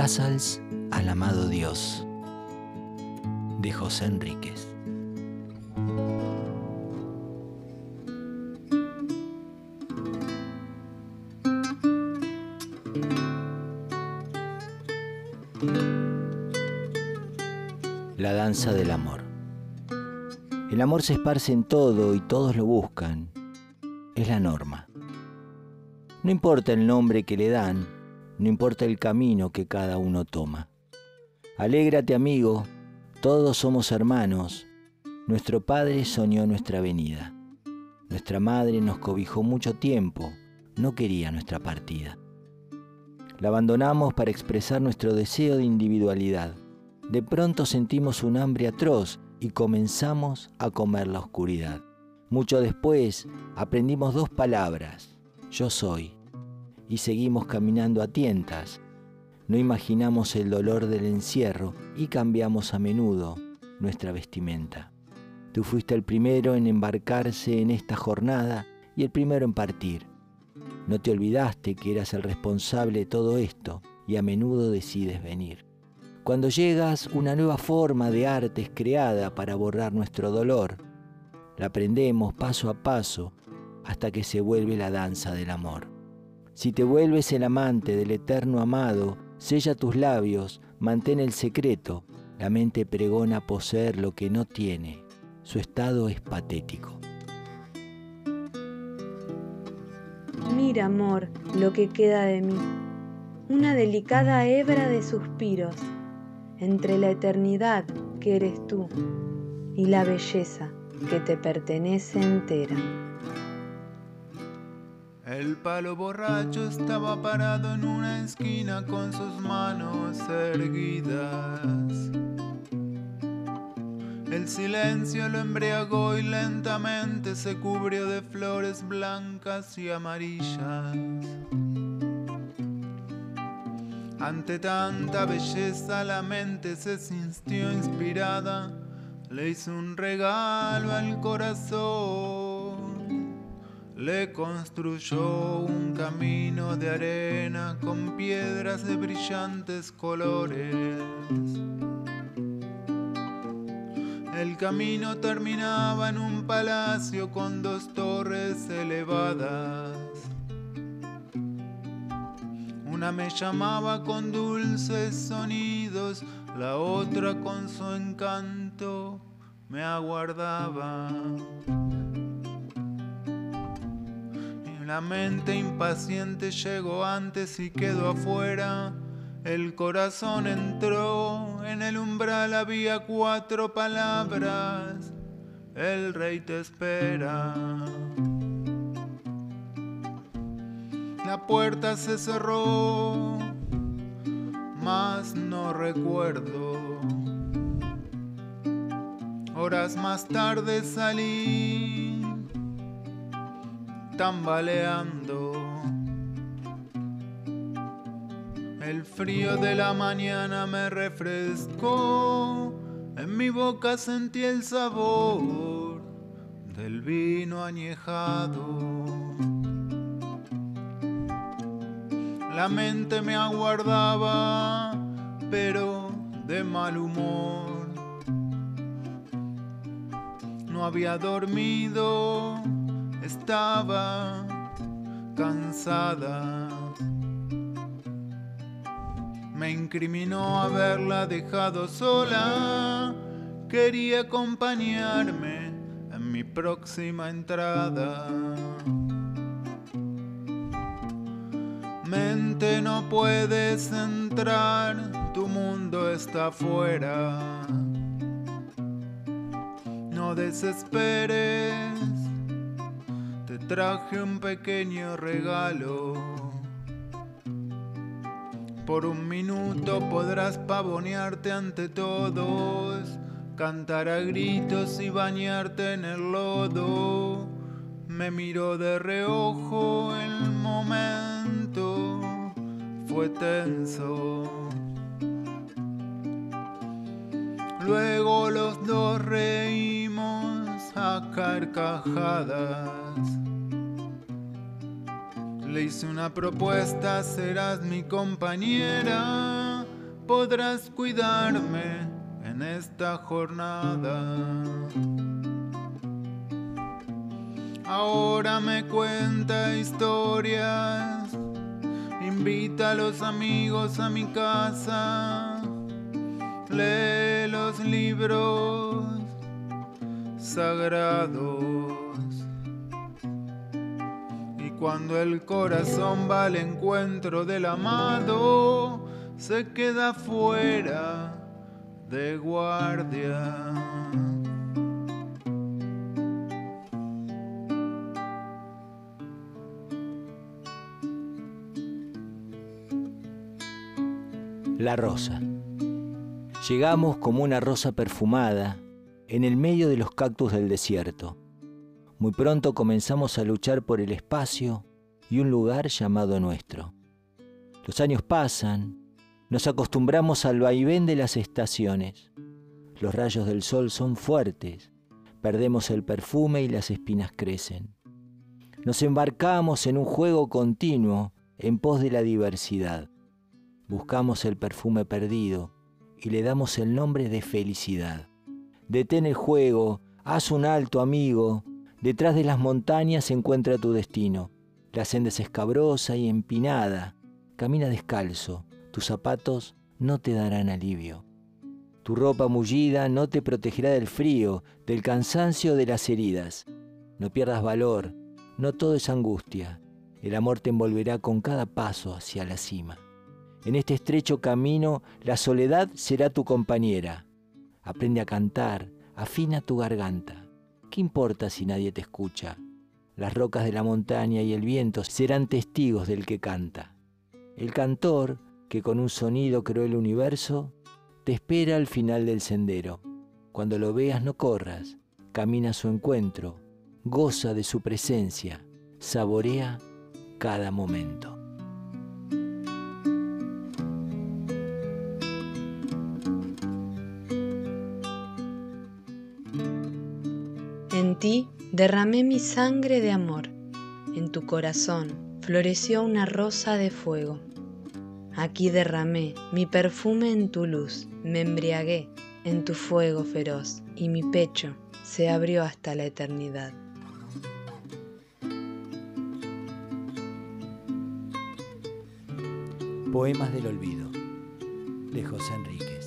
Casals al amado Dios de José Enríquez. La danza del amor. El amor se esparce en todo y todos lo buscan. Es la norma. No importa el nombre que le dan, no importa el camino que cada uno toma. Alégrate amigo, todos somos hermanos. Nuestro Padre soñó nuestra venida. Nuestra Madre nos cobijó mucho tiempo, no quería nuestra partida. La abandonamos para expresar nuestro deseo de individualidad. De pronto sentimos un hambre atroz y comenzamos a comer la oscuridad. Mucho después aprendimos dos palabras, yo soy, y seguimos caminando a tientas. No imaginamos el dolor del encierro y cambiamos a menudo nuestra vestimenta. Tú fuiste el primero en embarcarse en esta jornada y el primero en partir. No te olvidaste que eras el responsable de todo esto y a menudo decides venir. Cuando llegas, una nueva forma de arte es creada para borrar nuestro dolor. La aprendemos paso a paso hasta que se vuelve la danza del amor. Si te vuelves el amante del eterno amado, sella tus labios, mantén el secreto. La mente pregona poseer lo que no tiene. Su estado es patético. Mira, amor, lo que queda de mí. Una delicada hebra de suspiros entre la eternidad que eres tú y la belleza que te pertenece entera. El palo borracho estaba parado en una esquina con sus manos erguidas. El silencio lo embriagó y lentamente se cubrió de flores blancas y amarillas. Ante tanta belleza la mente se sintió inspirada, le hizo un regalo al corazón le construyó un camino de arena con piedras de brillantes colores. El camino terminaba en un palacio con dos torres elevadas. Una me llamaba con dulces sonidos, la otra con su encanto me aguardaba. La mente impaciente llegó antes y quedó afuera. El corazón entró, en el umbral había cuatro palabras. El rey te espera. La puerta se cerró, mas no recuerdo. Horas más tarde salí tambaleando. El frío de la mañana me refrescó, en mi boca sentí el sabor del vino añejado. La mente me aguardaba, pero de mal humor. No había dormido estaba cansada. Me incriminó haberla dejado sola. Quería acompañarme en mi próxima entrada. Mente no puedes entrar, tu mundo está afuera. No desesperes traje un pequeño regalo. Por un minuto podrás pavonearte ante todos, cantar a gritos y bañarte en el lodo. Me miró de reojo el momento, fue tenso. Luego los dos reímos a carcajadas. Le hice una propuesta, serás mi compañera. podrás cuidarme en esta jornada. Ahora me cuenta historias, invita a los amigos a mi casa, lee los libros sagrados. Cuando el corazón va al encuentro del amado, se queda fuera de guardia. La rosa. Llegamos como una rosa perfumada en el medio de los cactus del desierto. Muy pronto comenzamos a luchar por el espacio y un lugar llamado nuestro. Los años pasan, nos acostumbramos al vaivén de las estaciones. Los rayos del sol son fuertes, perdemos el perfume y las espinas crecen. Nos embarcamos en un juego continuo en pos de la diversidad. Buscamos el perfume perdido y le damos el nombre de felicidad. Detén el juego, haz un alto, amigo. Detrás de las montañas se encuentra tu destino. La senda es escabrosa y empinada. Camina descalzo, tus zapatos no te darán alivio. Tu ropa mullida no te protegerá del frío, del cansancio, de las heridas. No pierdas valor, no todo es angustia. El amor te envolverá con cada paso hacia la cima. En este estrecho camino la soledad será tu compañera. Aprende a cantar, afina tu garganta. ¿Qué importa si nadie te escucha? Las rocas de la montaña y el viento serán testigos del que canta. El cantor, que con un sonido creó el universo, te espera al final del sendero. Cuando lo veas no corras, camina a su encuentro, goza de su presencia, saborea cada momento. Ti derramé mi sangre de amor, en tu corazón floreció una rosa de fuego. Aquí derramé mi perfume en tu luz, me embriagué en tu fuego feroz y mi pecho se abrió hasta la eternidad. Poemas del Olvido, de José Enríquez.